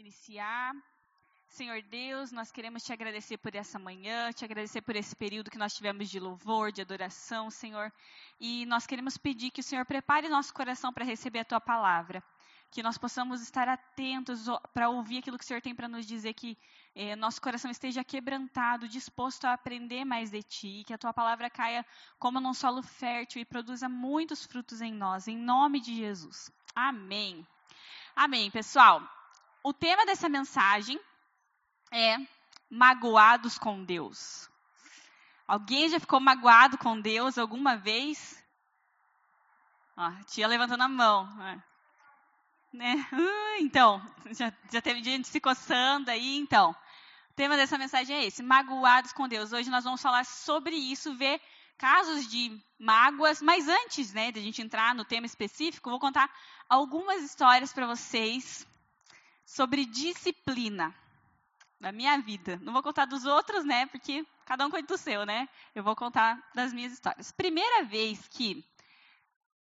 iniciar. Senhor Deus, nós queremos te agradecer por essa manhã, te agradecer por esse período que nós tivemos de louvor, de adoração, Senhor. E nós queremos pedir que o Senhor prepare nosso coração para receber a tua palavra. Que nós possamos estar atentos para ouvir aquilo que o Senhor tem para nos dizer, que eh, nosso coração esteja quebrantado, disposto a aprender mais de ti, que a tua palavra caia como num solo fértil e produza muitos frutos em nós, em nome de Jesus. Amém. Amém, pessoal. O tema dessa mensagem é magoados com Deus. Alguém já ficou magoado com Deus alguma vez? Ó, tia levantando a mão. Né? Uh, então, já, já teve gente se coçando aí, então. O tema dessa mensagem é esse, magoados com Deus. Hoje nós vamos falar sobre isso, ver casos de mágoas, mas antes, né, de a gente entrar no tema específico, vou contar algumas histórias para vocês sobre disciplina da minha vida. Não vou contar dos outros, né? Porque cada um cuida do seu, né? Eu vou contar das minhas histórias. Primeira vez que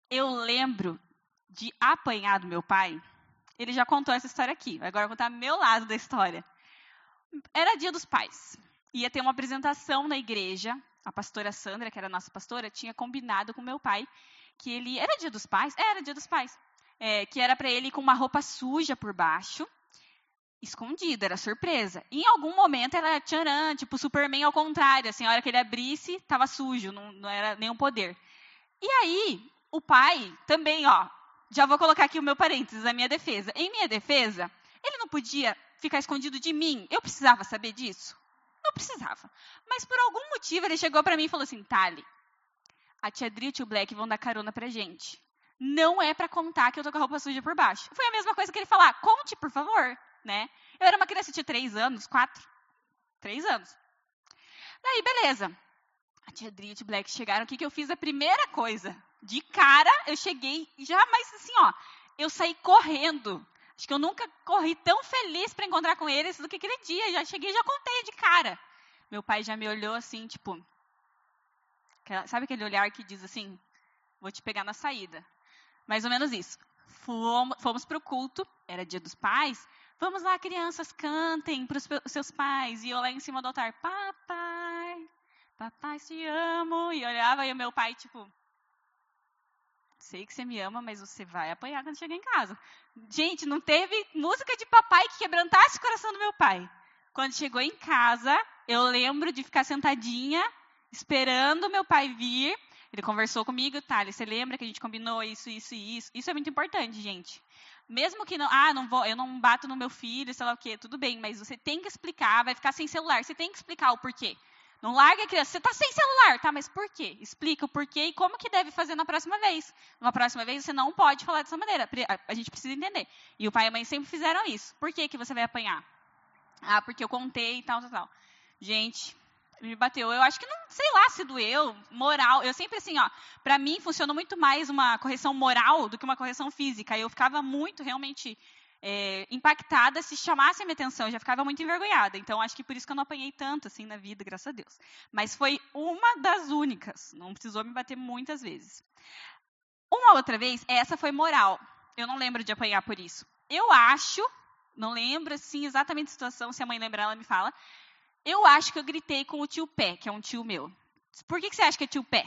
eu lembro de apanhar do meu pai, ele já contou essa história aqui. Agora eu vou contar meu lado da história. Era dia dos pais. Ia ter uma apresentação na igreja. A pastora Sandra, que era a nossa pastora, tinha combinado com meu pai que ele. Era dia dos pais? Era dia dos pais. É, que era para ele ir com uma roupa suja por baixo escondido, era surpresa. E em algum momento era tcharam, tipo Superman ao contrário, assim, a hora que ele abrisse, estava sujo, não, não era nenhum poder. E aí, o pai também, ó, já vou colocar aqui o meu parênteses, a minha defesa. Em minha defesa, ele não podia ficar escondido de mim. Eu precisava saber disso? Não precisava. Mas por algum motivo ele chegou para mim e falou assim, Tali, a tia Dri e o Black vão dar carona pra gente. Não é para contar que eu tô com a roupa suja por baixo. Foi a mesma coisa que ele falar, conte, por favor né? Eu era uma criança de três anos, quatro, três anos. Daí, beleza. A tia Dri e o Black chegaram. O que, que eu fiz? A primeira coisa. De cara, eu cheguei, já mais assim, ó. Eu saí correndo. Acho que eu nunca corri tão feliz para encontrar com eles do que aquele dia. Já cheguei, já contei de cara. Meu pai já me olhou assim, tipo. Sabe aquele olhar que diz assim: vou te pegar na saída? Mais ou menos isso. Fomos, fomos para o culto, era dia dos pais. Vamos lá, crianças, cantem para os seus pais. E eu lá em cima do altar, papai, papai, te amo. E olhava e o meu pai, tipo, sei que você me ama, mas você vai apanhar quando chegar em casa. Gente, não teve música de papai que quebrantasse o coração do meu pai. Quando chegou em casa, eu lembro de ficar sentadinha, esperando meu pai vir. Ele conversou comigo, Thales, você lembra que a gente combinou isso, isso e isso? Isso é muito importante, gente. Mesmo que não, ah, não vou, eu não bato no meu filho, sei lá o quê, tudo bem, mas você tem que explicar, vai ficar sem celular, você tem que explicar o porquê. Não larga a criança, você está sem celular, tá, mas por quê? Explica o porquê e como que deve fazer na próxima vez. Na próxima vez você não pode falar dessa maneira, a gente precisa entender. E o pai e a mãe sempre fizeram isso. Por que que você vai apanhar? Ah, porque eu contei e tal, tal, tal. Gente, me bateu. Eu acho que não, sei lá se doeu, moral. Eu sempre assim, ó, para mim funcionou muito mais uma correção moral do que uma correção física. Eu ficava muito realmente é, impactada se chamasse a minha atenção, eu já ficava muito envergonhada. Então acho que por isso que eu não apanhei tanto assim na vida, graças a Deus. Mas foi uma das únicas, não precisou me bater muitas vezes. Uma outra vez, essa foi moral. Eu não lembro de apanhar por isso. Eu acho, não lembro assim exatamente a situação, se a mãe lembrar ela me fala, eu acho que eu gritei com o tio Pé, que é um tio meu. Por que, que você acha que é tio Pé?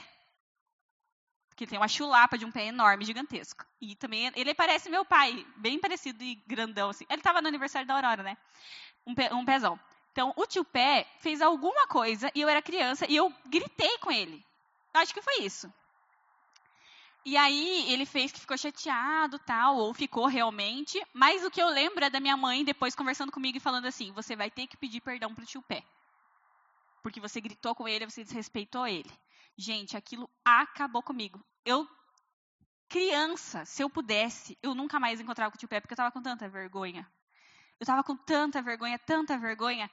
Porque tem uma chulapa de um pé enorme, gigantesco. E também ele parece meu pai, bem parecido e grandão assim. Ele estava no aniversário da Aurora, né? Um, pé, um pezão. Então, o tio Pé fez alguma coisa e eu era criança e eu gritei com ele. Eu acho que foi isso. E aí ele fez que ficou chateado, tal, ou ficou realmente. Mas o que eu lembro é da minha mãe depois conversando comigo e falando assim: você vai ter que pedir perdão pro tio Pé. Porque você gritou com ele, você desrespeitou ele. Gente, aquilo acabou comigo. Eu, criança, se eu pudesse, eu nunca mais encontrava com o tio Pé, porque eu estava com tanta vergonha. Eu estava com tanta vergonha, tanta vergonha,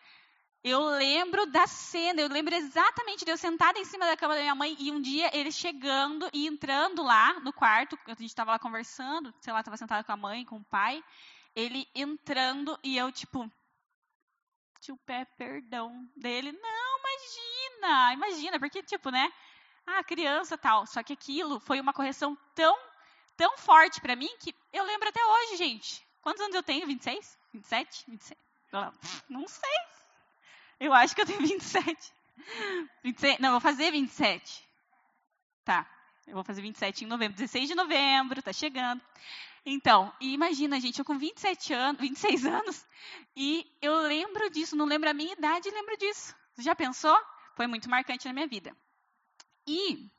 eu lembro da cena, eu lembro exatamente de eu sentada em cima da cama da minha mãe e um dia ele chegando e entrando lá no quarto, a gente estava lá conversando, sei lá, estava sentada com a mãe, com o pai, ele entrando e eu tipo, tio pé, perdão dele, não, imagina, imagina, porque tipo, né, ah, criança tal, só que aquilo foi uma correção tão, tão forte para mim que eu lembro até hoje, gente, Quantos anos eu tenho? 26? 27? 26? Não sei. Eu acho que eu tenho 27. 26, não, vou fazer 27. Tá. Eu vou fazer 27 em novembro, 16 de novembro, tá chegando. Então, imagina, gente, eu com 27 anos, 26 anos, e eu lembro disso, não lembro a minha idade, lembro disso. Você já pensou? Foi muito marcante na minha vida. E,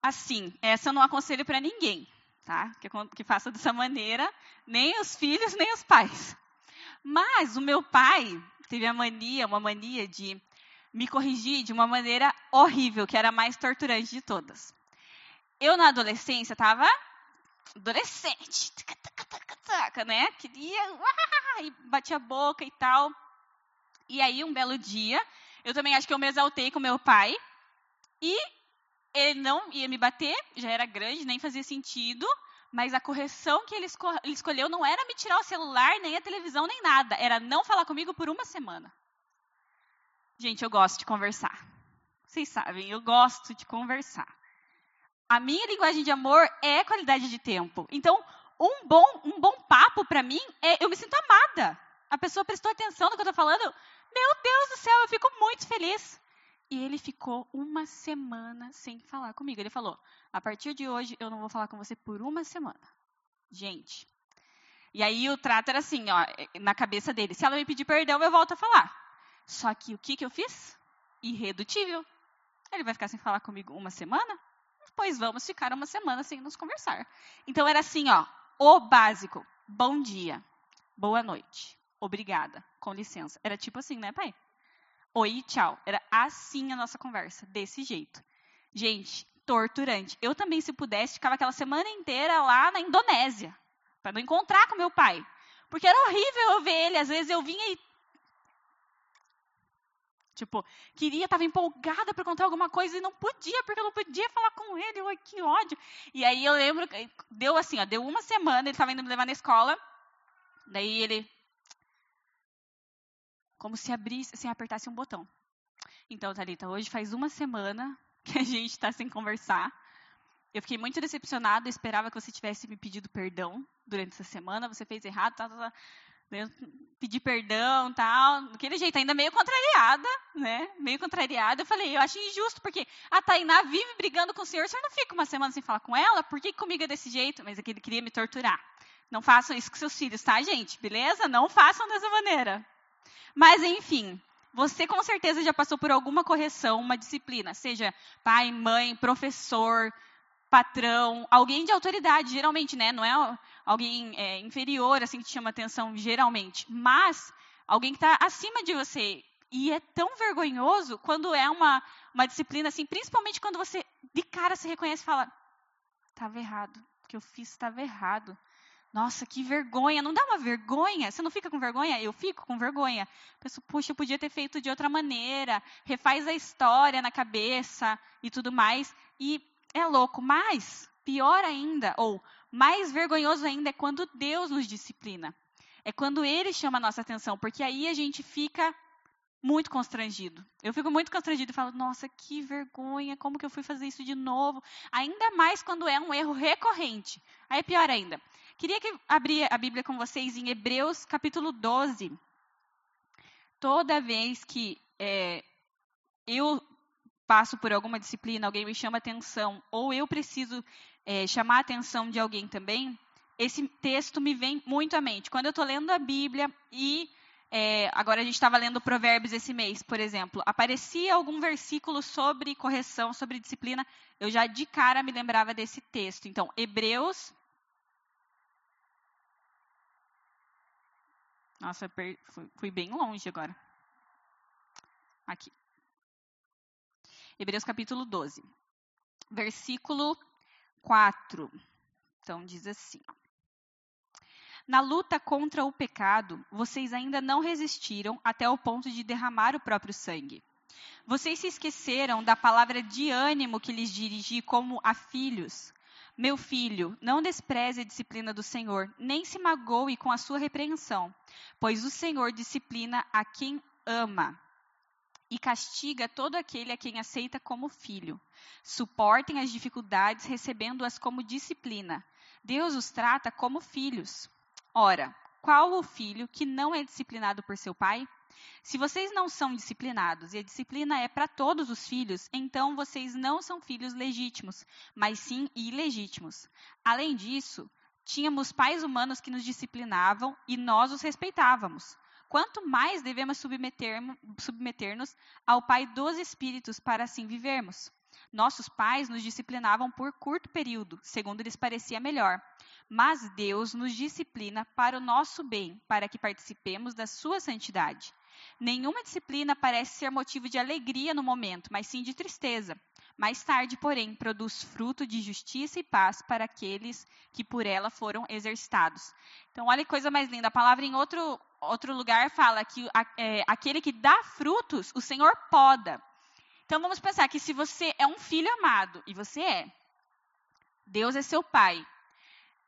assim, essa eu não aconselho para ninguém, tá? Que, que faça dessa maneira, nem os filhos, nem os pais. Mas o meu pai teve a mania, uma mania de me corrigir de uma maneira horrível, que era a mais torturante de todas. Eu, na adolescência, estava adolescente, né? Queria, e batia a boca e tal. E aí, um belo dia, eu também acho que eu me exaltei com meu pai. E ele não ia me bater, já era grande, nem fazia sentido. Mas a correção que ele, esco ele escolheu não era me tirar o celular, nem a televisão, nem nada. Era não falar comigo por uma semana. Gente, eu gosto de conversar. Vocês sabem, eu gosto de conversar. A minha linguagem de amor é qualidade de tempo. Então, um bom, um bom papo para mim é eu me sinto amada. A pessoa prestou atenção no que eu estou falando. Meu Deus do céu, eu fico muito feliz. E ele ficou uma semana sem falar comigo. Ele falou: a partir de hoje eu não vou falar com você por uma semana. Gente. E aí o trato era assim, ó, na cabeça dele: se ela me pedir perdão, eu volto a falar. Só que o que, que eu fiz? Irredutível. Ele vai ficar sem falar comigo uma semana? Pois vamos ficar uma semana sem nos conversar. Então era assim, ó, o básico. Bom dia. Boa noite. Obrigada. Com licença. Era tipo assim, né, pai? Oi, tchau. Era assim a nossa conversa, desse jeito. Gente, torturante. Eu também, se pudesse, ficava aquela semana inteira lá na Indonésia, para não encontrar com meu pai. Porque era horrível eu ver ele. Às vezes eu vinha e Tipo, queria, estava empolgada para contar alguma coisa e não podia, porque eu não podia falar com ele. Ai, que ódio. E aí eu lembro, deu assim, ó, deu uma semana, ele estava indo me levar na escola. Daí ele, como se abrisse, assim, apertasse um botão. Então, Thalita, hoje faz uma semana que a gente está sem conversar. Eu fiquei muito decepcionada, esperava que você tivesse me pedido perdão durante essa semana, você fez errado, tá, tá, tá pedir perdão tal, daquele jeito, ainda meio contrariada, né? Meio contrariada. Eu falei, eu acho injusto, porque a Tainá vive brigando com o senhor, o senhor não fica uma semana sem falar com ela? Por que comigo é desse jeito? Mas é que ele queria me torturar. Não façam isso com seus filhos, tá, gente? Beleza? Não façam dessa maneira. Mas, enfim, você com certeza já passou por alguma correção, uma disciplina, seja pai, mãe, professor, patrão, alguém de autoridade, geralmente, né? Não é alguém é, inferior, assim, que te chama atenção, geralmente. Mas alguém que está acima de você. E é tão vergonhoso quando é uma, uma disciplina, assim, principalmente quando você, de cara, se reconhece e fala: estava errado, o que eu fiz estava errado. Nossa, que vergonha. Não dá uma vergonha? Você não fica com vergonha? Eu fico com vergonha. Penso, puxa, eu podia ter feito de outra maneira. Refaz a história na cabeça e tudo mais. E é louco, mas pior ainda, ou mais vergonhoso ainda, é quando Deus nos disciplina. É quando Ele chama a nossa atenção, porque aí a gente fica muito constrangido. Eu fico muito constrangido e falo, nossa, que vergonha, como que eu fui fazer isso de novo? Ainda mais quando é um erro recorrente. Aí é pior ainda. Queria que abrir a Bíblia com vocês em Hebreus capítulo 12. Toda vez que é, eu passo por alguma disciplina, alguém me chama atenção, ou eu preciso é, chamar a atenção de alguém também, esse texto me vem muito à mente. Quando eu estou lendo a Bíblia e é, agora a gente estava lendo Provérbios esse mês, por exemplo, aparecia algum versículo sobre correção, sobre disciplina, eu já de cara me lembrava desse texto. Então, Hebreus. Nossa, fui bem longe agora. Aqui. Hebreus capítulo 12, versículo 4. Então diz assim: ó. Na luta contra o pecado, vocês ainda não resistiram até o ponto de derramar o próprio sangue. Vocês se esqueceram da palavra de ânimo que lhes dirigi como a filhos. Meu filho, não despreze a disciplina do Senhor, nem se magoe com a sua repreensão, pois o Senhor disciplina a quem ama e castiga todo aquele a quem aceita como filho. Suportem as dificuldades recebendo-as como disciplina. Deus os trata como filhos. Ora, qual o filho que não é disciplinado por seu pai? Se vocês não são disciplinados e a disciplina é para todos os filhos, então vocês não são filhos legítimos, mas sim ilegítimos. Além disso, tínhamos pais humanos que nos disciplinavam e nós os respeitávamos. Quanto mais devemos submeter-nos submeter ao Pai dos Espíritos para assim vivermos. Nossos pais nos disciplinavam por curto período, segundo lhes parecia melhor. Mas Deus nos disciplina para o nosso bem, para que participemos da sua santidade. Nenhuma disciplina parece ser motivo de alegria no momento, mas sim de tristeza. Mais tarde, porém, produz fruto de justiça e paz para aqueles que por ela foram exercitados. Então, olha que coisa mais linda. A palavra em outro, outro lugar fala que é, aquele que dá frutos, o Senhor poda. Então, vamos pensar que se você é um filho amado, e você é, Deus é seu pai,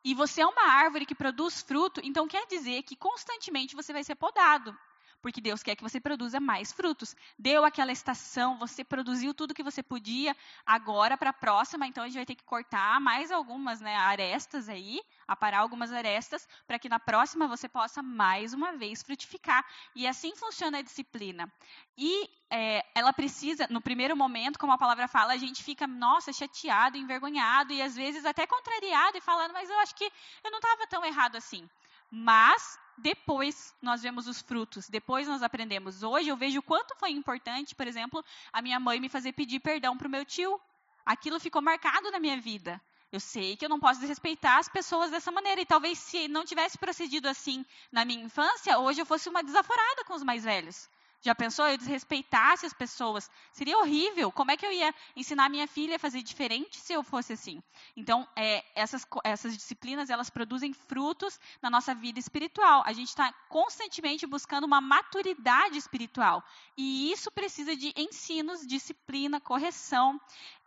e você é uma árvore que produz fruto, então quer dizer que constantemente você vai ser podado porque Deus quer que você produza mais frutos. Deu aquela estação, você produziu tudo que você podia, agora para a próxima, então a gente vai ter que cortar mais algumas né, arestas aí, aparar algumas arestas, para que na próxima você possa mais uma vez frutificar. E assim funciona a disciplina. E é, ela precisa, no primeiro momento, como a palavra fala, a gente fica, nossa, chateado, envergonhado e às vezes até contrariado e falando, mas eu acho que eu não estava tão errado assim. Mas depois nós vemos os frutos, depois nós aprendemos. Hoje eu vejo o quanto foi importante, por exemplo, a minha mãe me fazer pedir perdão para o meu tio. Aquilo ficou marcado na minha vida. Eu sei que eu não posso desrespeitar as pessoas dessa maneira. E talvez se não tivesse procedido assim na minha infância, hoje eu fosse uma desaforada com os mais velhos. Já pensou eu desrespeitasse as pessoas? Seria horrível. Como é que eu ia ensinar minha filha a fazer diferente se eu fosse assim? Então, é, essas, essas disciplinas, elas produzem frutos na nossa vida espiritual. A gente está constantemente buscando uma maturidade espiritual. E isso precisa de ensinos, disciplina, correção.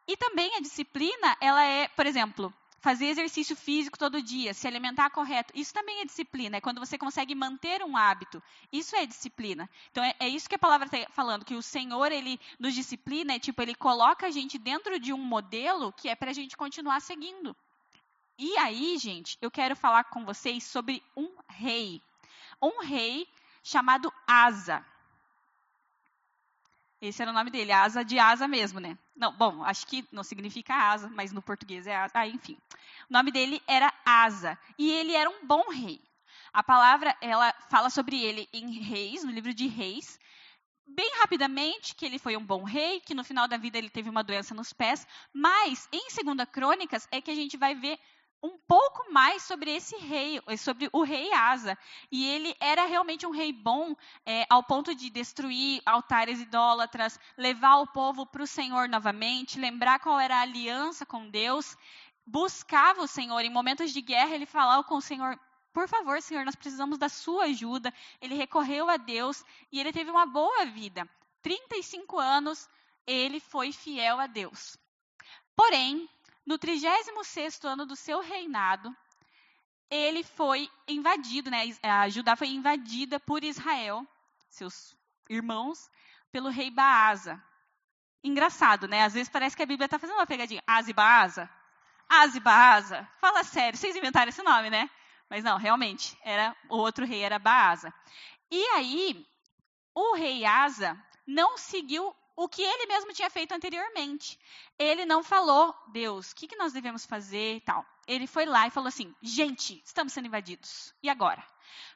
E também a disciplina, ela é, por exemplo, fazer exercício físico todo dia, se alimentar correto, isso também é disciplina. É quando você consegue manter um hábito. Isso é disciplina. Então é, é isso que a palavra está falando, que o Senhor ele nos disciplina, é tipo ele coloca a gente dentro de um modelo que é para a gente continuar seguindo. E aí, gente, eu quero falar com vocês sobre um rei, um rei chamado Asa. Esse era o nome dele, asa de asa mesmo, né? Não, bom, acho que não significa asa, mas no português é asa. Ah, enfim. O nome dele era Asa, e ele era um bom rei. A palavra, ela fala sobre ele em Reis, no livro de Reis, bem rapidamente que ele foi um bom rei, que no final da vida ele teve uma doença nos pés, mas em Segunda Crônicas é que a gente vai ver um pouco mais sobre esse rei, sobre o rei Asa. E ele era realmente um rei bom, é, ao ponto de destruir altares idólatras, levar o povo para o Senhor novamente, lembrar qual era a aliança com Deus, buscava o Senhor. Em momentos de guerra, ele falava com o Senhor. Por favor, Senhor, nós precisamos da sua ajuda. Ele recorreu a Deus e ele teve uma boa vida. 35 anos, ele foi fiel a Deus. Porém, no 36 ano do seu reinado, ele foi invadido, né? A Judá foi invadida por Israel, seus irmãos, pelo rei Baasa. Engraçado, né? Às vezes parece que a Bíblia está fazendo uma pegadinha. Asa Baasa. Asa Baasa. Fala sério, vocês inventaram esse nome, né? Mas não, realmente, era o outro rei era Baasa. E aí, o rei Asa não seguiu o que ele mesmo tinha feito anteriormente. Ele não falou, Deus, o que, que nós devemos fazer e tal. Ele foi lá e falou assim: gente, estamos sendo invadidos. E agora?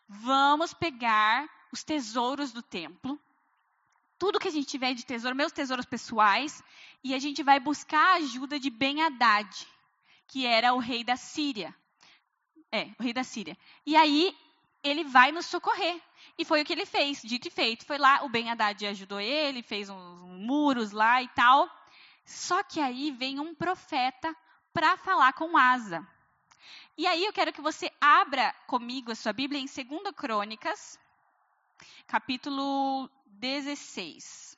Vamos pegar os tesouros do templo, tudo que a gente tiver de tesouro, meus tesouros pessoais, e a gente vai buscar a ajuda de Ben Haddad, que era o rei da Síria. É, o rei da Síria. E aí ele vai nos socorrer. E foi o que ele fez, dito e feito. Foi lá, o Ben Haddad ajudou ele, fez uns, muros lá e tal. Só que aí vem um profeta para falar com Asa. E aí eu quero que você abra comigo a sua Bíblia em 2 Crônicas, capítulo 16.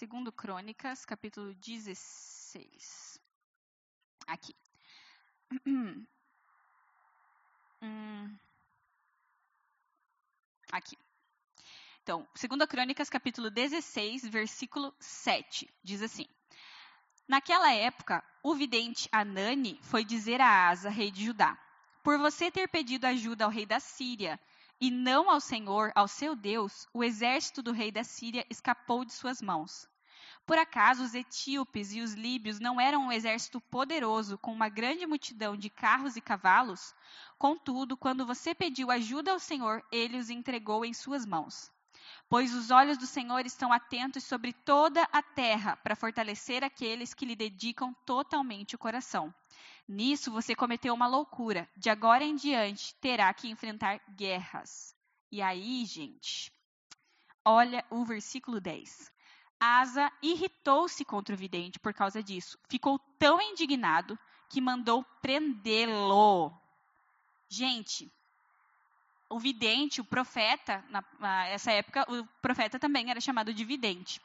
2 Crônicas, capítulo 16. Aqui. Hum. Aqui. Então, 2 Crônicas, capítulo 16, versículo 7, diz assim: Naquela época, o vidente Anani foi dizer a Asa, rei de Judá: por você ter pedido ajuda ao rei da Síria e não ao Senhor, ao seu Deus, o exército do rei da Síria escapou de suas mãos. Por acaso os etíopes e os líbios não eram um exército poderoso, com uma grande multidão de carros e cavalos? Contudo, quando você pediu ajuda ao Senhor, ele os entregou em suas mãos. Pois os olhos do Senhor estão atentos sobre toda a terra, para fortalecer aqueles que lhe dedicam totalmente o coração. Nisso você cometeu uma loucura. De agora em diante terá que enfrentar guerras. E aí, gente, olha o versículo 10. Asa irritou-se contra o vidente por causa disso. Ficou tão indignado que mandou prendê-lo. Gente, o vidente, o profeta, nessa época, o profeta também era chamado de vidente.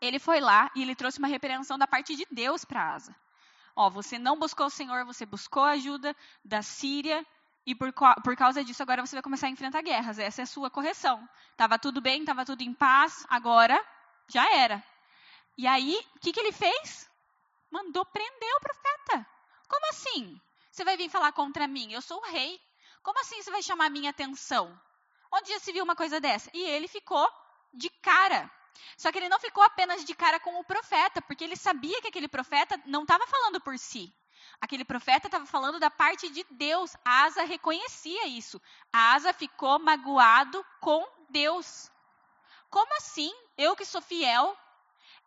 Ele foi lá e ele trouxe uma repreensão da parte de Deus para Asa. Ó, você não buscou o Senhor, você buscou a ajuda da Síria e por, por causa disso agora você vai começar a enfrentar guerras. Essa é a sua correção. Tava tudo bem, tava tudo em paz, agora já era. E aí, o que, que ele fez? Mandou prender o profeta. Como assim? Você vai vir falar contra mim? Eu sou o rei. Como assim você vai chamar minha atenção? Onde já se viu uma coisa dessa? E ele ficou de cara. Só que ele não ficou apenas de cara com o profeta, porque ele sabia que aquele profeta não estava falando por si. Aquele profeta estava falando da parte de Deus. Asa reconhecia isso. Asa ficou magoado com Deus. Como assim? Eu que sou fiel,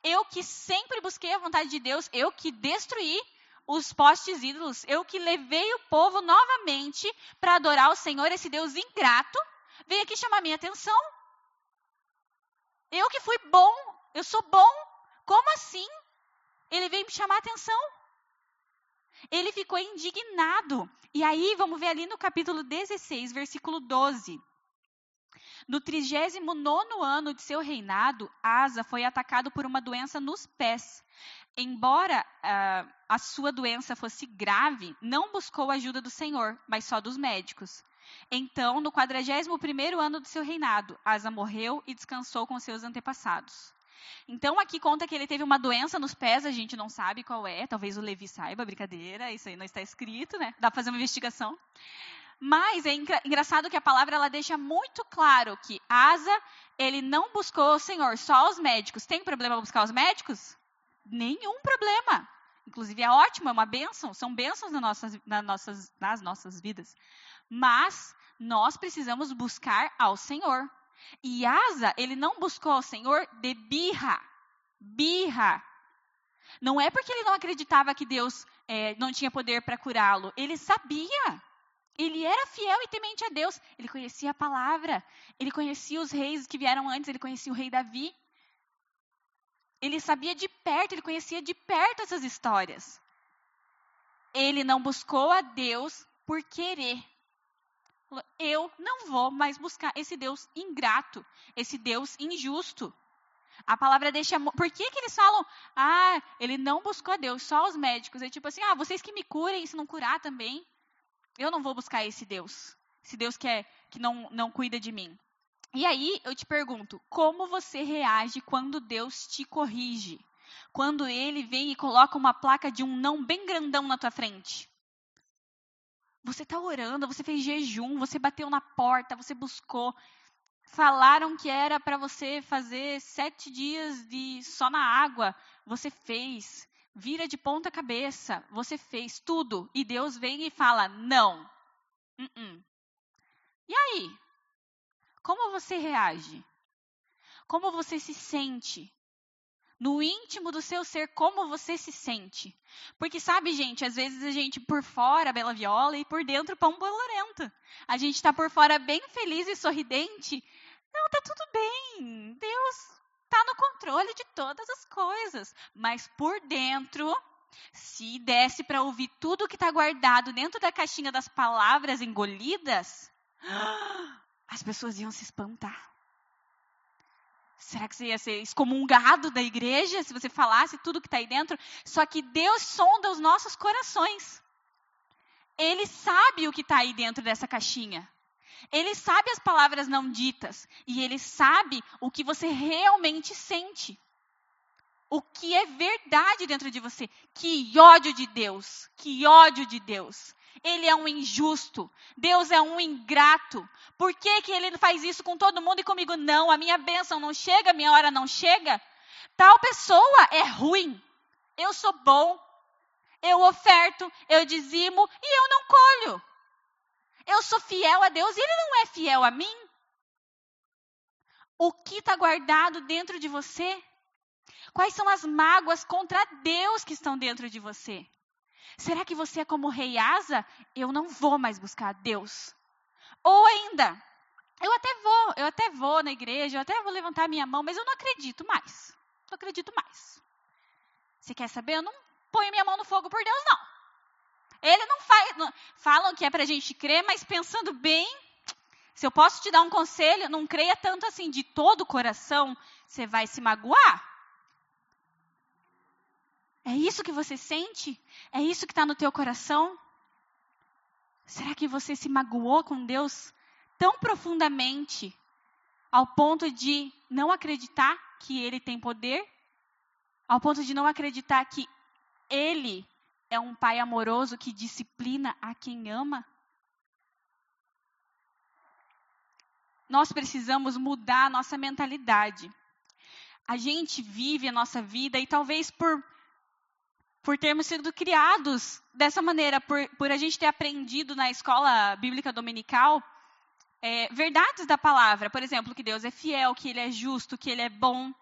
eu que sempre busquei a vontade de Deus, eu que destruí os postes ídolos, eu que levei o povo novamente para adorar o Senhor, esse Deus ingrato, veio aqui chamar minha atenção. Eu que fui bom, eu sou bom. Como assim? Ele veio me chamar a atenção. Ele ficou indignado. E aí, vamos ver ali no capítulo 16, versículo 12. No 39 ano de seu reinado, Asa foi atacado por uma doença nos pés. Embora uh, a sua doença fosse grave, não buscou a ajuda do Senhor, mas só dos médicos. Então, no 41º ano do seu reinado, Asa morreu e descansou com seus antepassados. Então, aqui conta que ele teve uma doença nos pés, a gente não sabe qual é, talvez o Levi saiba, brincadeira, isso aí não está escrito, né? Dá para fazer uma investigação. Mas é engraçado que a palavra ela deixa muito claro que Asa, ele não buscou o Senhor, só os médicos. Tem problema buscar os médicos? Nenhum problema. Inclusive é ótimo, é uma bênção, são bênçãos nas nossas, nas nossas, nas nossas vidas. Mas nós precisamos buscar ao Senhor. E Asa, ele não buscou ao Senhor de birra. Birra. Não é porque ele não acreditava que Deus é, não tinha poder para curá-lo. Ele sabia. Ele era fiel e temente a Deus. Ele conhecia a palavra. Ele conhecia os reis que vieram antes. Ele conhecia o rei Davi. Ele sabia de perto, ele conhecia de perto essas histórias. Ele não buscou a Deus por querer. Eu não vou mais buscar esse Deus ingrato, esse Deus injusto. A palavra deixa. Por que, que eles falam, ah, ele não buscou a Deus, só os médicos? É tipo assim, ah, vocês que me curem, se não curar também. Eu não vou buscar esse Deus. Esse Deus que, é, que não, não cuida de mim. E aí eu te pergunto, como você reage quando Deus te corrige? Quando ele vem e coloca uma placa de um não bem grandão na tua frente? Você está orando, você fez jejum, você bateu na porta, você buscou. Falaram que era para você fazer sete dias de só na água. Você fez. Vira de ponta cabeça. Você fez tudo. E Deus vem e fala: não. Uh -uh. E aí? Como você reage? Como você se sente? no íntimo do seu ser como você se sente. Porque sabe, gente, às vezes a gente por fora bela viola e por dentro pão bolorento. A gente está por fora bem feliz e sorridente. Não, tá tudo bem. Deus está no controle de todas as coisas. Mas por dentro, se desse para ouvir tudo que está guardado dentro da caixinha das palavras engolidas, as pessoas iam se espantar. Será que você ia ser excomungado da igreja se você falasse tudo que está aí dentro? Só que Deus sonda os nossos corações. Ele sabe o que está aí dentro dessa caixinha. Ele sabe as palavras não ditas. E ele sabe o que você realmente sente. O que é verdade dentro de você. Que ódio de Deus. Que ódio de Deus. Ele é um injusto. Deus é um ingrato. Por que, que ele faz isso com todo mundo e comigo não? A minha bênção não chega, a minha hora não chega. Tal pessoa é ruim. Eu sou bom. Eu oferto, eu dizimo e eu não colho. Eu sou fiel a Deus e ele não é fiel a mim. O que está guardado dentro de você? Quais são as mágoas contra Deus que estão dentro de você? Será que você é como o rei Asa? Eu não vou mais buscar Deus. Ou ainda, eu até vou, eu até vou na igreja, eu até vou levantar minha mão, mas eu não acredito mais. Não acredito mais. Você quer saber? Eu não ponho minha mão no fogo por Deus, não. Ele não faz. Não, falam que é para a gente crer, mas pensando bem, se eu posso te dar um conselho, não creia tanto assim de todo o coração, você vai se magoar. É isso que você sente? É isso que está no teu coração? Será que você se magoou com Deus tão profundamente ao ponto de não acreditar que Ele tem poder? Ao ponto de não acreditar que Ele é um Pai amoroso que disciplina a quem ama? Nós precisamos mudar a nossa mentalidade. A gente vive a nossa vida e talvez por por termos sido criados dessa maneira, por, por a gente ter aprendido na escola bíblica dominical é, verdades da palavra. Por exemplo, que Deus é fiel, que Ele é justo, que Ele é bom,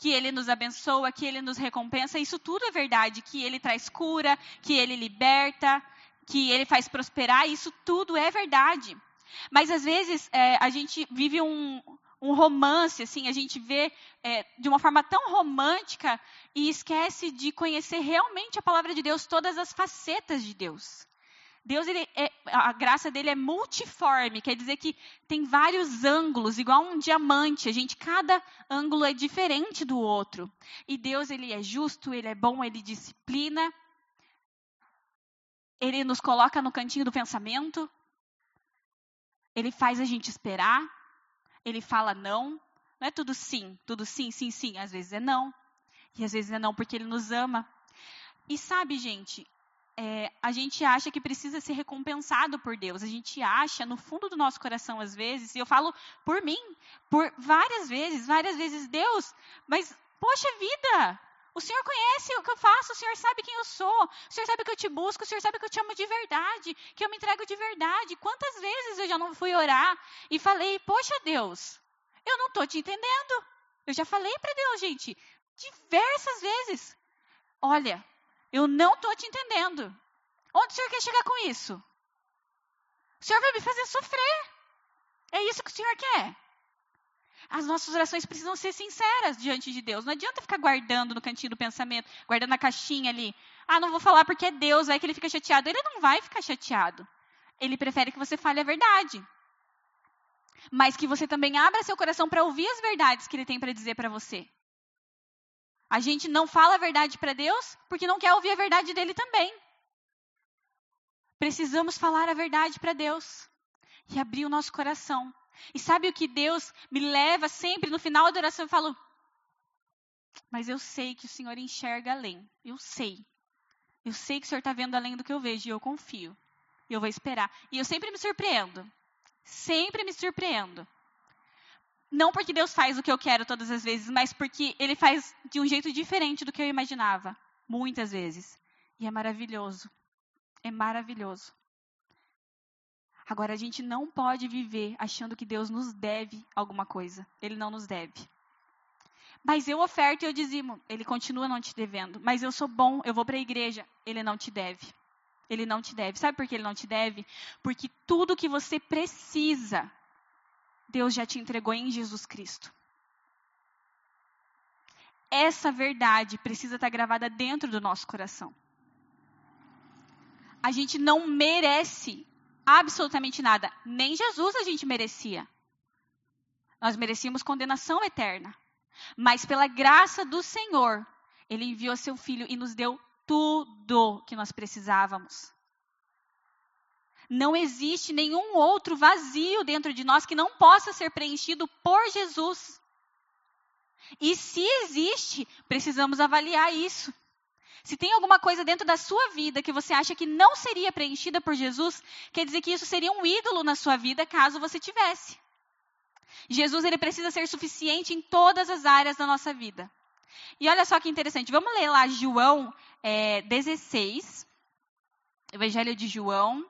que Ele nos abençoa, que Ele nos recompensa. Isso tudo é verdade. Que Ele traz cura, que Ele liberta, que Ele faz prosperar. Isso tudo é verdade. Mas às vezes é, a gente vive um, um romance, assim, a gente vê é, de uma forma tão romântica e esquece de conhecer realmente a palavra de Deus, todas as facetas de Deus. Deus, ele é, a graça dele é multiforme, quer dizer que tem vários ângulos, igual um diamante. A gente, cada ângulo é diferente do outro. E Deus, ele é justo, ele é bom, ele disciplina. Ele nos coloca no cantinho do pensamento. Ele faz a gente esperar. Ele fala não. Não é tudo sim, tudo sim, sim, sim. Às vezes é não. E às vezes é não porque ele nos ama. E sabe, gente, é, a gente acha que precisa ser recompensado por Deus. A gente acha, no fundo do nosso coração, às vezes, e eu falo por mim, por várias vezes, várias vezes, Deus, mas, poxa vida, o Senhor conhece o que eu faço, o Senhor sabe quem eu sou, o Senhor sabe que eu te busco, o Senhor sabe que eu te amo de verdade, que eu me entrego de verdade. Quantas vezes eu já não fui orar e falei, poxa Deus, eu não estou te entendendo. Eu já falei para Deus, gente, diversas vezes. Olha, eu não estou te entendendo. Onde o Senhor quer chegar com isso? O Senhor vai me fazer sofrer. É isso que o Senhor quer. As nossas orações precisam ser sinceras diante de Deus. Não adianta ficar guardando no cantinho do pensamento, guardando na caixinha ali. Ah, não vou falar porque é Deus, vai que ele fica chateado. Ele não vai ficar chateado. Ele prefere que você fale a verdade. Mas que você também abra seu coração para ouvir as verdades que ele tem para dizer para você. A gente não fala a verdade para Deus porque não quer ouvir a verdade dele também. Precisamos falar a verdade para Deus e abrir o nosso coração e sabe o que Deus me leva sempre no final da oração? Eu falo, mas eu sei que o Senhor enxerga além. Eu sei. Eu sei que o Senhor está vendo além do que eu vejo e eu confio. E eu vou esperar. E eu sempre me surpreendo. Sempre me surpreendo. Não porque Deus faz o que eu quero todas as vezes, mas porque Ele faz de um jeito diferente do que eu imaginava. Muitas vezes. E é maravilhoso. É maravilhoso. Agora, a gente não pode viver achando que Deus nos deve alguma coisa. Ele não nos deve. Mas eu oferto e eu dizimo. Ele continua não te devendo. Mas eu sou bom, eu vou para a igreja. Ele não te deve. Ele não te deve. Sabe por que ele não te deve? Porque tudo que você precisa, Deus já te entregou em Jesus Cristo. Essa verdade precisa estar gravada dentro do nosso coração. A gente não merece absolutamente nada. Nem Jesus a gente merecia. Nós merecíamos condenação eterna. Mas pela graça do Senhor, Ele enviou seu Filho e nos deu tudo que nós precisávamos. Não existe nenhum outro vazio dentro de nós que não possa ser preenchido por Jesus. E se existe, precisamos avaliar isso. Se tem alguma coisa dentro da sua vida que você acha que não seria preenchida por Jesus, quer dizer que isso seria um ídolo na sua vida caso você tivesse. Jesus ele precisa ser suficiente em todas as áreas da nossa vida. E olha só que interessante, vamos ler lá João é, 16, Evangelho de João,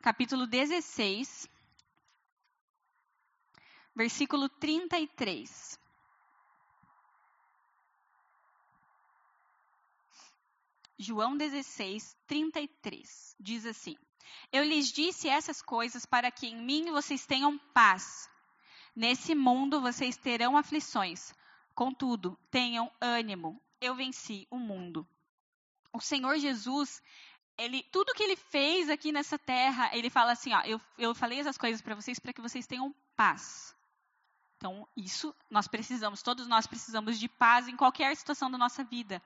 capítulo 16, versículo 33. João 16, 33 diz assim: Eu lhes disse essas coisas para que em mim vocês tenham paz. Nesse mundo vocês terão aflições. Contudo, tenham ânimo. Eu venci o mundo. O Senhor Jesus, ele, tudo que ele fez aqui nessa terra, ele fala assim: ó, eu, eu falei essas coisas para vocês para que vocês tenham paz. Então, isso nós precisamos, todos nós precisamos de paz em qualquer situação da nossa vida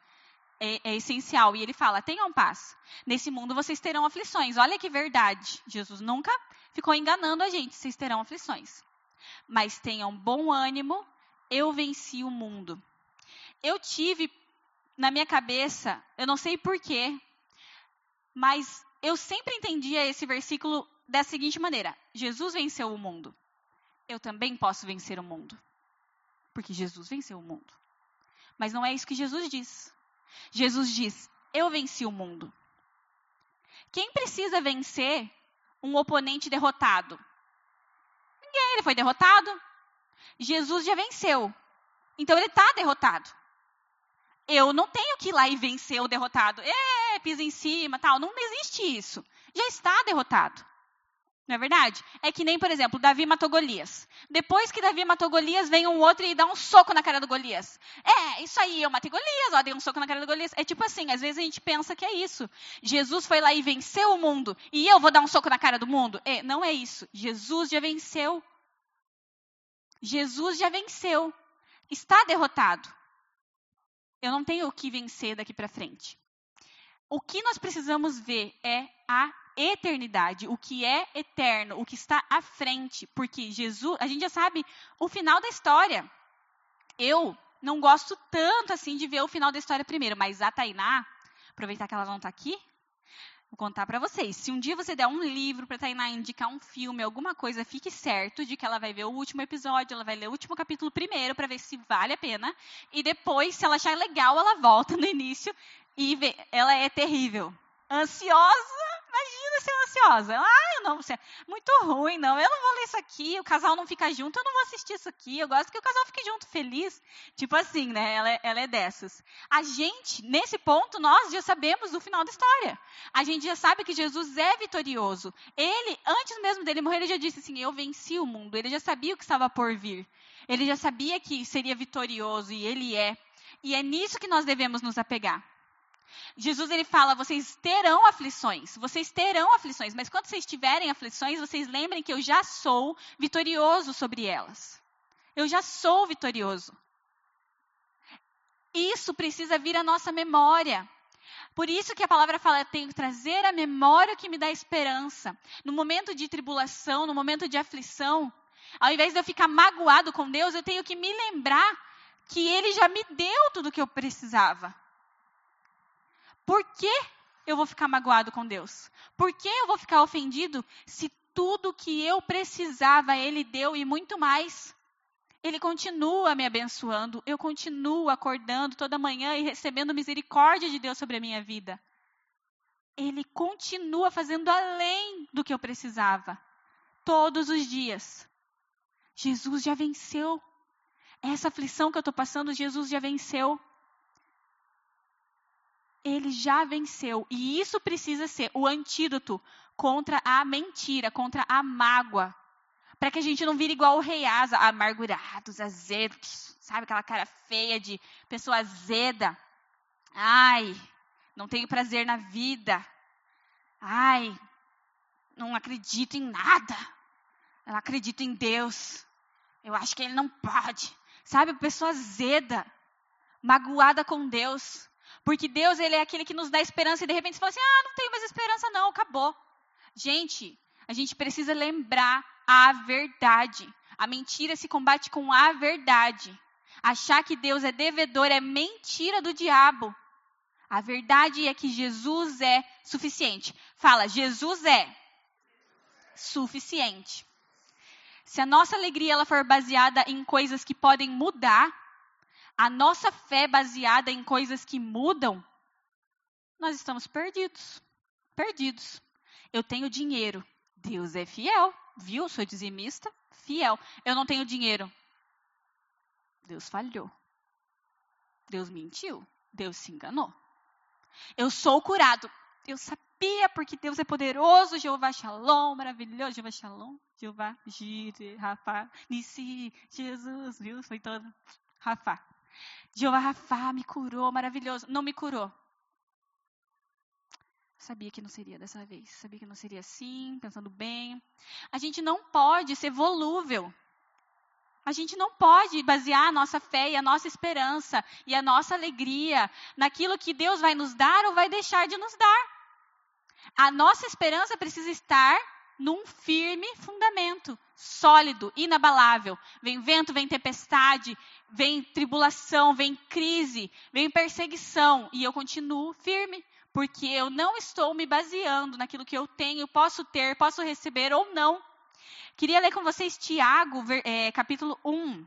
é, é essencial. E ele fala: tenham paz. Nesse mundo vocês terão aflições. Olha que verdade. Jesus nunca ficou enganando a gente. Vocês terão aflições. Mas tenham bom ânimo. Eu venci o mundo. Eu tive na minha cabeça, eu não sei porquê, mas eu sempre entendia esse versículo da seguinte maneira: Jesus venceu o mundo. Eu também posso vencer o mundo. Porque Jesus venceu o mundo. Mas não é isso que Jesus diz. Jesus diz: Eu venci o mundo. Quem precisa vencer um oponente derrotado? Ninguém, ele foi derrotado. Jesus já venceu. Então ele está derrotado. Eu não tenho que ir lá e vencer o derrotado. É, pisa em cima, tal. Não existe isso. Já está derrotado. Não é verdade? É que nem, por exemplo, Davi matou Golias. Depois que Davi matou Golias, vem um outro e dá um soco na cara do Golias. É, isso aí, eu matei Golias, ó, dei um soco na cara do Golias. É tipo assim, às vezes a gente pensa que é isso. Jesus foi lá e venceu o mundo, e eu vou dar um soco na cara do mundo? É, não é isso. Jesus já venceu. Jesus já venceu. Está derrotado. Eu não tenho o que vencer daqui para frente. O que nós precisamos ver é a eternidade, o que é eterno, o que está à frente, porque Jesus, a gente já sabe o final da história. Eu não gosto tanto assim de ver o final da história primeiro, mas a Tainá, aproveitar que ela não está aqui, vou contar para vocês. Se um dia você der um livro para Tainá indicar um filme, alguma coisa, fique certo de que ela vai ver o último episódio, ela vai ler o último capítulo primeiro para ver se vale a pena, e depois, se ela achar legal, ela volta no início e vê. Ela é terrível. Ansiosa Imagina ser ansiosa. Ah, eu não, é muito ruim, não. Eu não vou ler isso aqui, o casal não fica junto, eu não vou assistir isso aqui. Eu gosto que o casal fique junto, feliz. Tipo assim, né? Ela, é, ela é dessas. A gente, nesse ponto, nós já sabemos o final da história. A gente já sabe que Jesus é vitorioso. Ele, antes mesmo dele morrer, ele já disse assim: Eu venci o mundo. Ele já sabia o que estava por vir. Ele já sabia que seria vitorioso e ele é. E é nisso que nós devemos nos apegar. Jesus ele fala: vocês terão aflições, vocês terão aflições, mas quando vocês tiverem aflições, vocês lembrem que eu já sou vitorioso sobre elas. Eu já sou vitorioso. Isso precisa vir à nossa memória. Por isso que a palavra fala, tenho que trazer a memória que me dá esperança. No momento de tribulação, no momento de aflição, ao invés de eu ficar magoado com Deus, eu tenho que me lembrar que Ele já me deu tudo o que eu precisava. Por que eu vou ficar magoado com Deus? Por que eu vou ficar ofendido se tudo que eu precisava Ele deu e muito mais? Ele continua me abençoando, eu continuo acordando toda manhã e recebendo misericórdia de Deus sobre a minha vida. Ele continua fazendo além do que eu precisava, todos os dias. Jesus já venceu. Essa aflição que eu estou passando, Jesus já venceu ele já venceu. E isso precisa ser o antídoto contra a mentira, contra a mágoa. Para que a gente não vire igual o rei Asa, amargurados, azedos, sabe? Aquela cara feia de pessoa azeda. Ai, não tenho prazer na vida. Ai, não acredito em nada. Eu acredito em Deus. Eu acho que Ele não pode. Sabe, pessoa azeda, magoada com Deus. Porque Deus, ele é aquele que nos dá esperança e de repente você fala assim: "Ah, não tenho mais esperança não, acabou". Gente, a gente precisa lembrar a verdade. A mentira se combate com a verdade. Achar que Deus é devedor é mentira do diabo. A verdade é que Jesus é suficiente. Fala, Jesus é suficiente. Se a nossa alegria ela for baseada em coisas que podem mudar, a nossa fé baseada em coisas que mudam, nós estamos perdidos. Perdidos. Eu tenho dinheiro. Deus é fiel. Viu? Sou dizimista. Fiel. Eu não tenho dinheiro. Deus falhou. Deus mentiu. Deus se enganou. Eu sou curado. Eu sabia porque Deus é poderoso. Jeová Shalom, maravilhoso. Jeová Shalom. Jeová Gire, Rafa, Nissi, Jesus, viu? Foi todo. Rafa. Jeová Rafa me curou, maravilhoso. Não me curou. Sabia que não seria dessa vez. Sabia que não seria assim, pensando bem. A gente não pode ser volúvel. A gente não pode basear a nossa fé e a nossa esperança e a nossa alegria naquilo que Deus vai nos dar ou vai deixar de nos dar. A nossa esperança precisa estar num firme fundamento, sólido, inabalável. Vem vento, vem tempestade, vem tribulação, vem crise, vem perseguição, e eu continuo firme, porque eu não estou me baseando naquilo que eu tenho, posso ter, posso receber ou não. Queria ler com vocês Tiago, é, capítulo 1.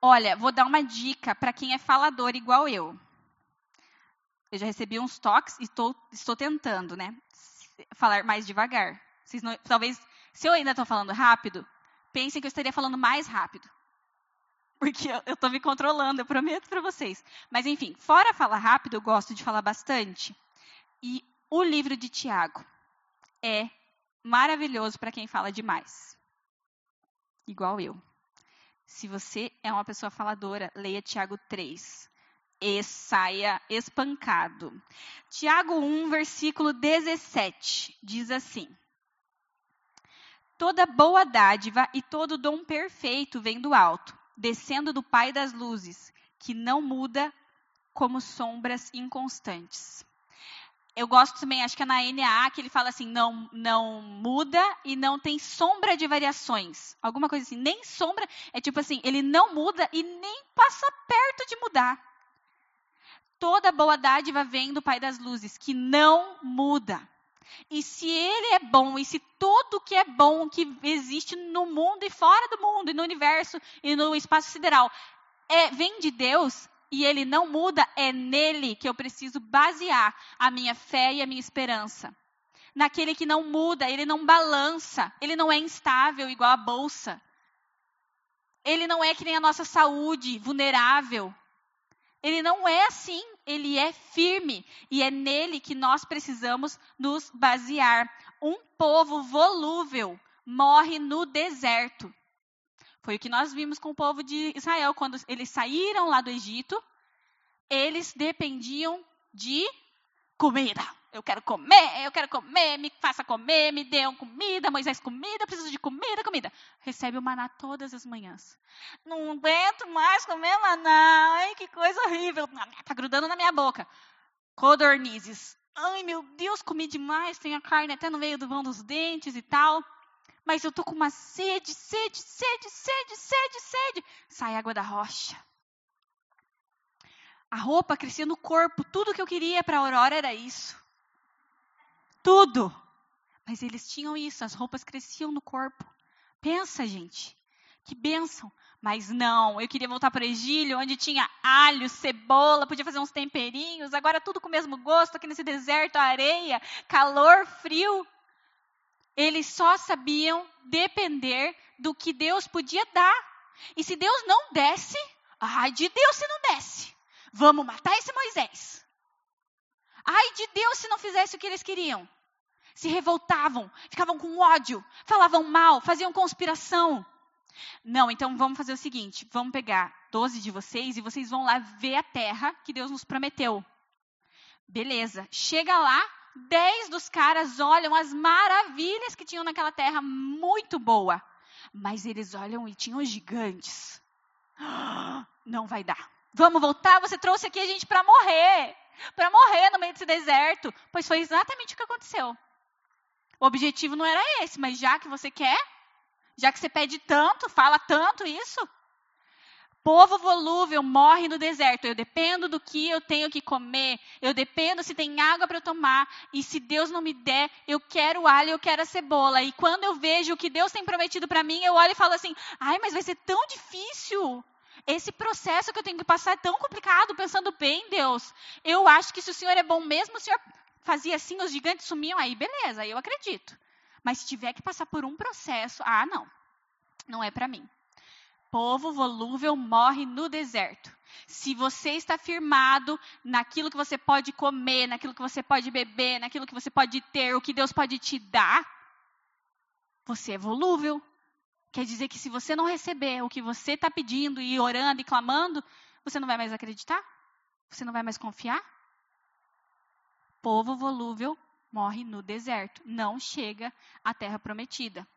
Olha, vou dar uma dica para quem é falador igual eu. Eu já recebi uns toques e tô, estou tentando, né? Falar mais devagar. Não, talvez, se eu ainda estou falando rápido, pensem que eu estaria falando mais rápido. Porque eu estou me controlando, eu prometo para vocês. Mas, enfim, fora falar rápido, eu gosto de falar bastante. E o livro de Tiago é maravilhoso para quem fala demais. Igual eu. Se você é uma pessoa faladora, leia Tiago 3 e saia espancado. Tiago 1, versículo 17, diz assim: Toda boa dádiva e todo dom perfeito vem do alto, descendo do Pai das luzes, que não muda como sombras inconstantes. Eu gosto também, acho que é na NA que ele fala assim, não, não muda e não tem sombra de variações. Alguma coisa assim, nem sombra, é tipo assim, ele não muda e nem passa perto de mudar toda boa dádiva vem do Pai das luzes, que não muda. E se ele é bom, e se tudo que é bom que existe no mundo e fora do mundo, e no universo e no espaço sideral, é, vem de Deus e ele não muda, é nele que eu preciso basear a minha fé e a minha esperança. Naquele que não muda, ele não balança, ele não é instável igual a bolsa. Ele não é que nem a nossa saúde, vulnerável. Ele não é assim, ele é firme e é nele que nós precisamos nos basear. Um povo volúvel morre no deserto. Foi o que nós vimos com o povo de Israel quando eles saíram lá do Egito. Eles dependiam de comida. Eu quero comer, eu quero comer, me faça comer, me dê comida, Moisés, comida, preciso de comida, comida. Recebe o maná todas as manhãs. Não aguento mais comer maná, ai que coisa horrível. Tá grudando na minha boca. Codornizes. Ai meu Deus, comi demais, tem a carne até no meio do vão dos dentes e tal. Mas eu tô com uma sede, sede, sede, sede, sede, sede. Sai água da rocha. A roupa crescia no corpo, tudo que eu queria para a Aurora era isso tudo. Mas eles tinham isso, as roupas cresciam no corpo. Pensa, gente, que bênção. Mas não, eu queria voltar para o Egílio, onde tinha alho, cebola, podia fazer uns temperinhos, agora tudo com o mesmo gosto, aqui nesse deserto, areia, calor, frio. Eles só sabiam depender do que Deus podia dar. E se Deus não desse, ai de Deus se não desse. Vamos matar esse Moisés. Ai de Deus se não fizesse o que eles queriam. Se revoltavam, ficavam com ódio, falavam mal, faziam conspiração. Não, então vamos fazer o seguinte: vamos pegar 12 de vocês e vocês vão lá ver a terra que Deus nos prometeu. Beleza. Chega lá, 10 dos caras olham as maravilhas que tinham naquela terra, muito boa. Mas eles olham e tinham gigantes. Não vai dar. Vamos voltar? Você trouxe aqui a gente para morrer para morrer no meio desse deserto. Pois foi exatamente o que aconteceu. O objetivo não era esse, mas já que você quer, já que você pede tanto, fala tanto isso, Povo volúvel morre no deserto. Eu dependo do que eu tenho que comer. Eu dependo se tem água para tomar. E se Deus não me der, eu quero o alho, eu quero a cebola. E quando eu vejo o que Deus tem prometido para mim, eu olho e falo assim: ai, mas vai ser tão difícil. Esse processo que eu tenho que passar é tão complicado, pensando bem, Deus. Eu acho que se o Senhor é bom mesmo, o Senhor fazia assim, os gigantes sumiam, aí beleza, aí eu acredito. Mas se tiver que passar por um processo, ah, não. Não é para mim povo volúvel morre no deserto. Se você está firmado naquilo que você pode comer, naquilo que você pode beber, naquilo que você pode ter, o que Deus pode te dar, você é volúvel. Quer dizer que se você não receber o que você está pedindo e orando e clamando, você não vai mais acreditar? Você não vai mais confiar? Povo volúvel morre no deserto, não chega à terra prometida.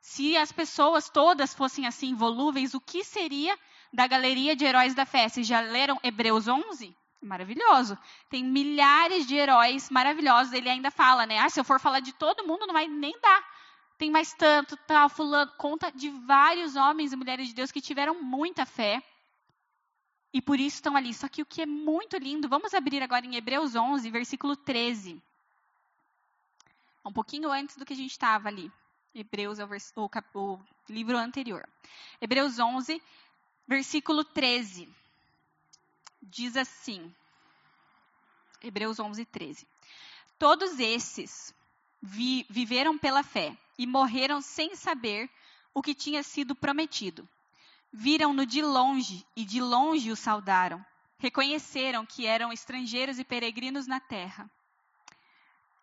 Se as pessoas todas fossem assim volúveis, o que seria da galeria de heróis da fé? Vocês já leram Hebreus 11? Maravilhoso. Tem milhares de heróis maravilhosos. Ele ainda fala, né? Ah, se eu for falar de todo mundo, não vai nem dar. Tem mais tanto, tal, fulano. Conta de vários homens e mulheres de Deus que tiveram muita fé. E por isso estão ali. Só que o que é muito lindo, vamos abrir agora em Hebreus 11, versículo 13. Um pouquinho antes do que a gente estava ali. Hebreus é o, o, o livro anterior. Hebreus 11, versículo 13. Diz assim. Hebreus 11, 13. Todos esses vi, viveram pela fé e morreram sem saber o que tinha sido prometido. Viram-no de longe e de longe o saudaram. Reconheceram que eram estrangeiros e peregrinos na terra.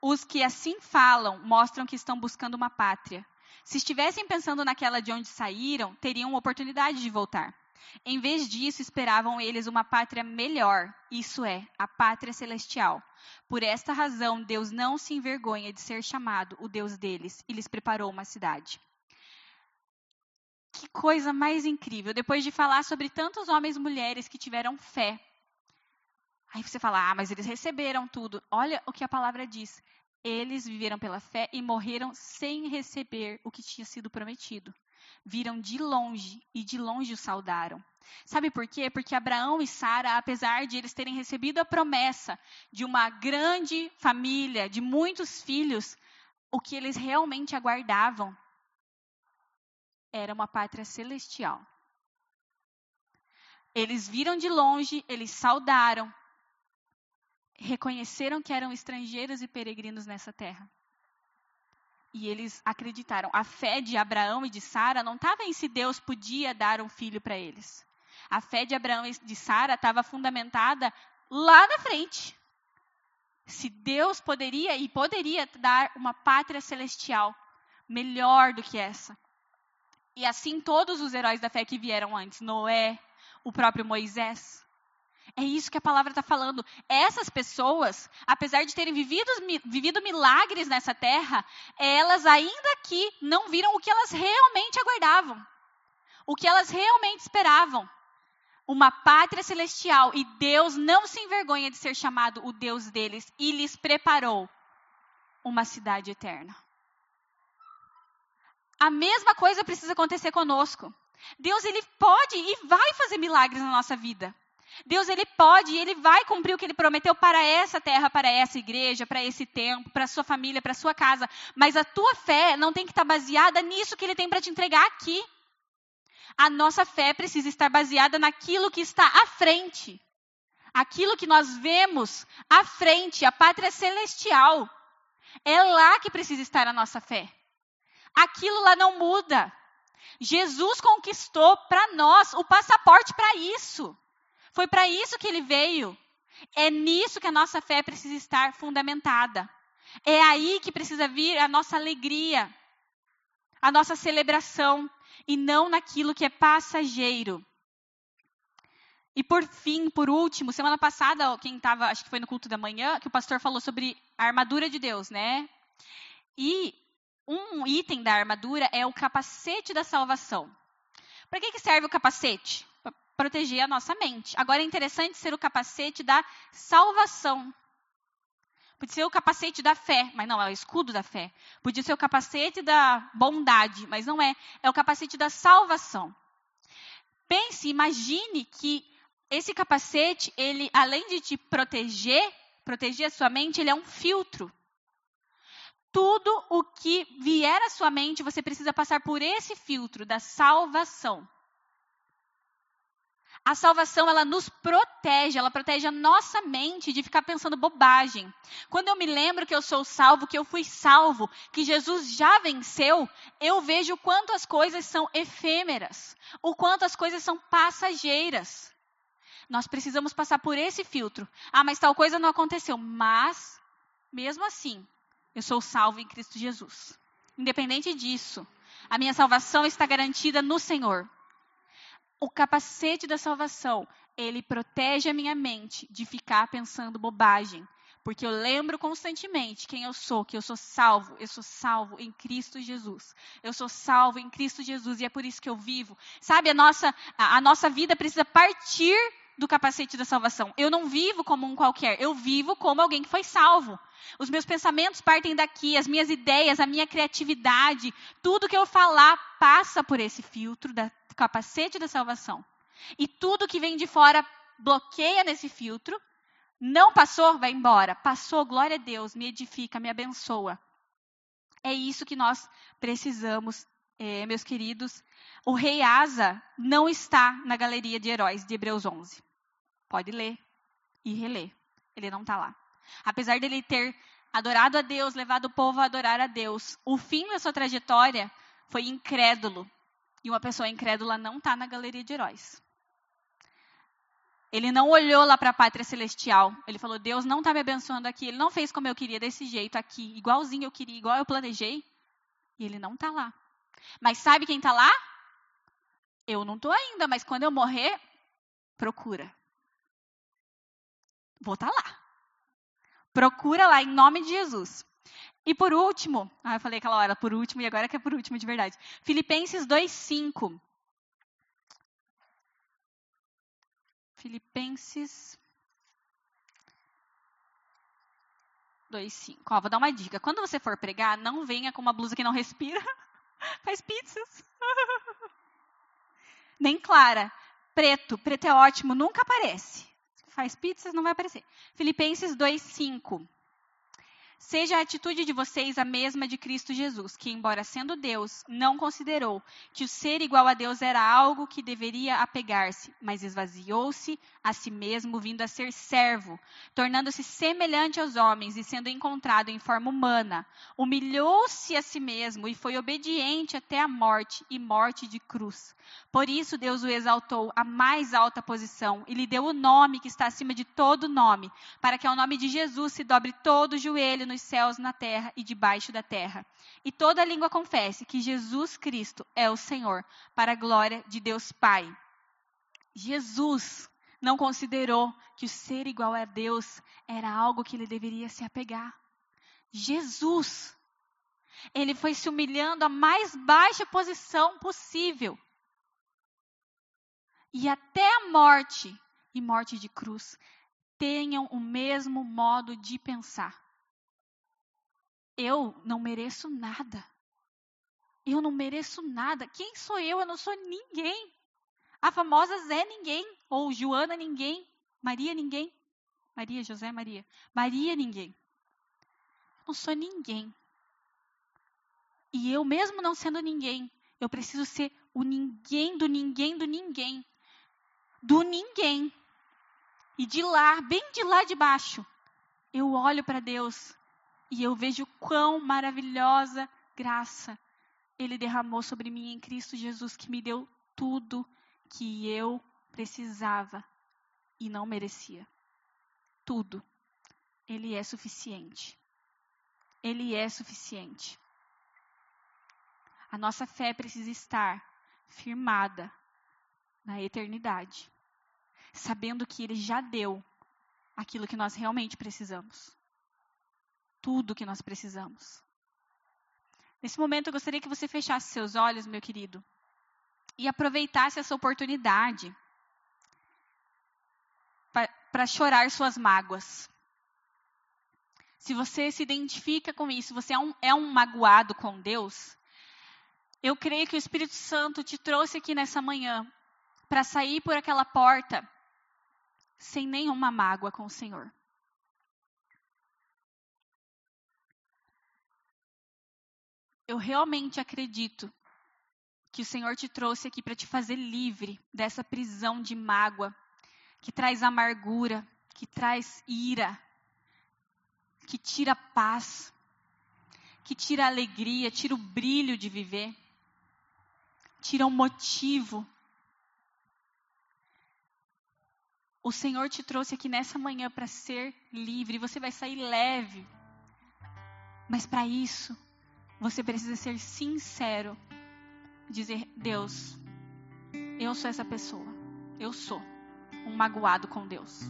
Os que assim falam mostram que estão buscando uma pátria. Se estivessem pensando naquela de onde saíram, teriam oportunidade de voltar. Em vez disso, esperavam eles uma pátria melhor, isso é, a pátria celestial. Por esta razão, Deus não se envergonha de ser chamado o Deus deles e lhes preparou uma cidade. Que coisa mais incrível! Depois de falar sobre tantos homens e mulheres que tiveram fé, Aí você fala, ah, mas eles receberam tudo. Olha o que a palavra diz. Eles viveram pela fé e morreram sem receber o que tinha sido prometido. Viram de longe e de longe o saudaram. Sabe por quê? Porque Abraão e Sara, apesar de eles terem recebido a promessa de uma grande família, de muitos filhos, o que eles realmente aguardavam era uma pátria celestial. Eles viram de longe, eles saudaram, reconheceram que eram estrangeiros e peregrinos nessa terra. E eles acreditaram. A fé de Abraão e de Sara não estava em se Deus podia dar um filho para eles. A fé de Abraão e de Sara estava fundamentada lá na frente. Se Deus poderia e poderia dar uma pátria celestial melhor do que essa. E assim todos os heróis da fé que vieram antes, Noé, o próprio Moisés, é isso que a palavra está falando. Essas pessoas, apesar de terem vivido, vivido milagres nessa terra, elas ainda aqui não viram o que elas realmente aguardavam. O que elas realmente esperavam. Uma pátria celestial. E Deus não se envergonha de ser chamado o Deus deles. E lhes preparou uma cidade eterna. A mesma coisa precisa acontecer conosco. Deus ele pode e vai fazer milagres na nossa vida. Deus ele pode e ele vai cumprir o que ele prometeu para essa terra, para essa igreja, para esse tempo, para sua família, para sua casa. Mas a tua fé não tem que estar baseada nisso que ele tem para te entregar aqui. A nossa fé precisa estar baseada naquilo que está à frente. Aquilo que nós vemos à frente, a pátria celestial. É lá que precisa estar a nossa fé. Aquilo lá não muda. Jesus conquistou para nós o passaporte para isso. Foi para isso que ele veio. É nisso que a nossa fé precisa estar fundamentada. É aí que precisa vir a nossa alegria, a nossa celebração, e não naquilo que é passageiro. E por fim, por último, semana passada, quem estava, acho que foi no culto da manhã, que o pastor falou sobre a armadura de Deus, né? E um item da armadura é o capacete da salvação. Para que, que serve o capacete? Proteger a nossa mente. Agora é interessante ser o capacete da salvação. Podia ser o capacete da fé, mas não, é o escudo da fé. Podia ser o capacete da bondade, mas não é. É o capacete da salvação. pense, imagine que esse capacete, ele além de te proteger, proteger a sua mente, ele é um filtro. Tudo o que vier à sua mente, você precisa passar por esse filtro da salvação. A salvação, ela nos protege, ela protege a nossa mente de ficar pensando bobagem. Quando eu me lembro que eu sou salvo, que eu fui salvo, que Jesus já venceu, eu vejo o quanto as coisas são efêmeras, o quanto as coisas são passageiras. Nós precisamos passar por esse filtro. Ah, mas tal coisa não aconteceu. Mas, mesmo assim, eu sou salvo em Cristo Jesus. Independente disso, a minha salvação está garantida no Senhor o capacete da salvação, ele protege a minha mente de ficar pensando bobagem. Porque eu lembro constantemente quem eu sou, que eu sou salvo, eu sou salvo em Cristo Jesus. Eu sou salvo em Cristo Jesus e é por isso que eu vivo. Sabe, a nossa, a, nossa vida precisa partir do capacete da salvação. Eu não vivo como um qualquer, eu vivo como alguém que foi salvo. Os meus pensamentos partem daqui, as minhas ideias, a minha criatividade, tudo que eu falar passa por esse filtro da capacete da salvação. E tudo que vem de fora bloqueia nesse filtro. Não passou, vai embora. Passou, glória a Deus, me edifica, me abençoa. É isso que nós precisamos, é, meus queridos. O rei Asa não está na galeria de heróis de Hebreus 11. Pode ler e reler. Ele não está lá. Apesar dele ter adorado a Deus, levado o povo a adorar a Deus, o fim da sua trajetória foi incrédulo. E uma pessoa incrédula não está na galeria de heróis. Ele não olhou lá para a pátria celestial. Ele falou: Deus não está me abençoando aqui. Ele não fez como eu queria, desse jeito aqui, igualzinho eu queria, igual eu planejei. E ele não está lá. Mas sabe quem está lá? Eu não estou ainda, mas quando eu morrer, procura. Vou estar tá lá. Procura lá, em nome de Jesus. E por último, ah, eu falei aquela hora por último e agora que é por último de verdade. Filipenses 2:5. Filipenses 2:5. Ó, vou dar uma dica. Quando você for pregar, não venha com uma blusa que não respira. Faz pizzas. Nem clara. Preto. Preto é ótimo, nunca aparece. Faz pizzas, não vai aparecer. Filipenses 2:5. Seja a atitude de vocês a mesma de Cristo Jesus, que, embora sendo Deus, não considerou que o ser igual a Deus era algo que deveria apegar-se, mas esvaziou-se a si mesmo, vindo a ser servo, tornando-se semelhante aos homens e sendo encontrado em forma humana. Humilhou-se a si mesmo e foi obediente até a morte e morte de cruz. Por isso, Deus o exaltou à mais alta posição e lhe deu o nome que está acima de todo nome, para que ao nome de Jesus se dobre todo o joelho nos céus, na terra e debaixo da terra. E toda língua confesse que Jesus Cristo é o Senhor, para a glória de Deus Pai. Jesus não considerou que o ser igual a Deus era algo que ele deveria se apegar. Jesus, ele foi se humilhando à mais baixa posição possível. E até a morte, e morte de cruz, tenham o mesmo modo de pensar. Eu não mereço nada. Eu não mereço nada. Quem sou eu? Eu não sou ninguém. A famosa Zé ninguém. Ou Joana ninguém. Maria ninguém. Maria, José, Maria. Maria ninguém. Não sou ninguém. E eu, mesmo não sendo ninguém, eu preciso ser o ninguém do ninguém do ninguém. Do ninguém. E de lá, bem de lá de baixo, eu olho para Deus e eu vejo quão maravilhosa graça Ele derramou sobre mim em Cristo Jesus, que me deu tudo que eu precisava e não merecia. Tudo. Ele é suficiente. Ele é suficiente. A nossa fé precisa estar firmada na eternidade, sabendo que Ele já deu aquilo que nós realmente precisamos tudo que nós precisamos. Nesse momento, eu gostaria que você fechasse seus olhos, meu querido, e aproveitasse essa oportunidade para chorar suas mágoas. Se você se identifica com isso, você é um, é um magoado com Deus, eu creio que o Espírito Santo te trouxe aqui nessa manhã para sair por aquela porta sem nenhuma mágoa com o Senhor. Eu realmente acredito que o Senhor te trouxe aqui para te fazer livre dessa prisão de mágoa, que traz amargura, que traz ira, que tira paz, que tira alegria, tira o brilho de viver, tira o motivo. O Senhor te trouxe aqui nessa manhã para ser livre, você vai sair leve. Mas para isso, você precisa ser sincero dizer: Deus, eu sou essa pessoa. Eu sou um magoado com Deus.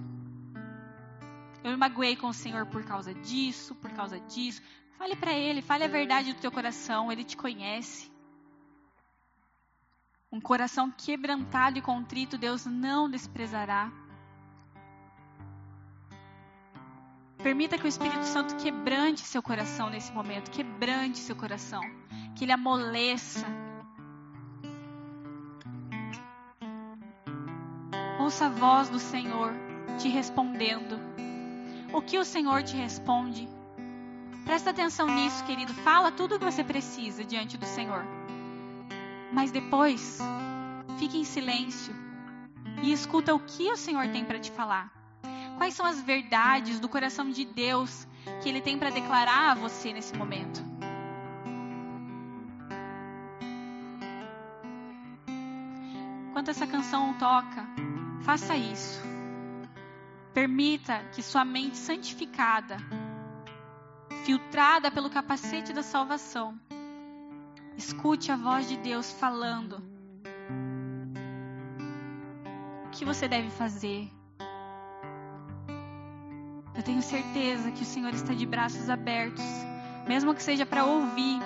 Eu me magoei com o Senhor por causa disso, por causa disso. Fale para Ele, fale a verdade do teu coração, Ele te conhece. Um coração quebrantado e contrito, Deus não desprezará. Permita que o Espírito Santo quebrante seu coração nesse momento, quebrante seu coração, que ele amoleça, ouça a voz do Senhor te respondendo. O que o Senhor te responde? Presta atenção nisso, querido. Fala tudo o que você precisa diante do Senhor. Mas depois, fique em silêncio e escuta o que o Senhor tem para te falar. Quais são as verdades do coração de Deus que Ele tem para declarar a você nesse momento? Enquanto essa canção toca, Faça isso. Permita que sua mente santificada, filtrada pelo capacete da salvação, escute a voz de Deus falando o que você deve fazer. Eu tenho certeza que o Senhor está de braços abertos, mesmo que seja para ouvir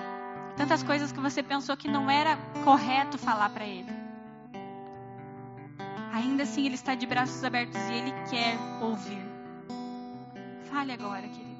tantas coisas que você pensou que não era correto falar para Ele. Ainda assim, Ele está de braços abertos e Ele quer ouvir. Fale agora, querido.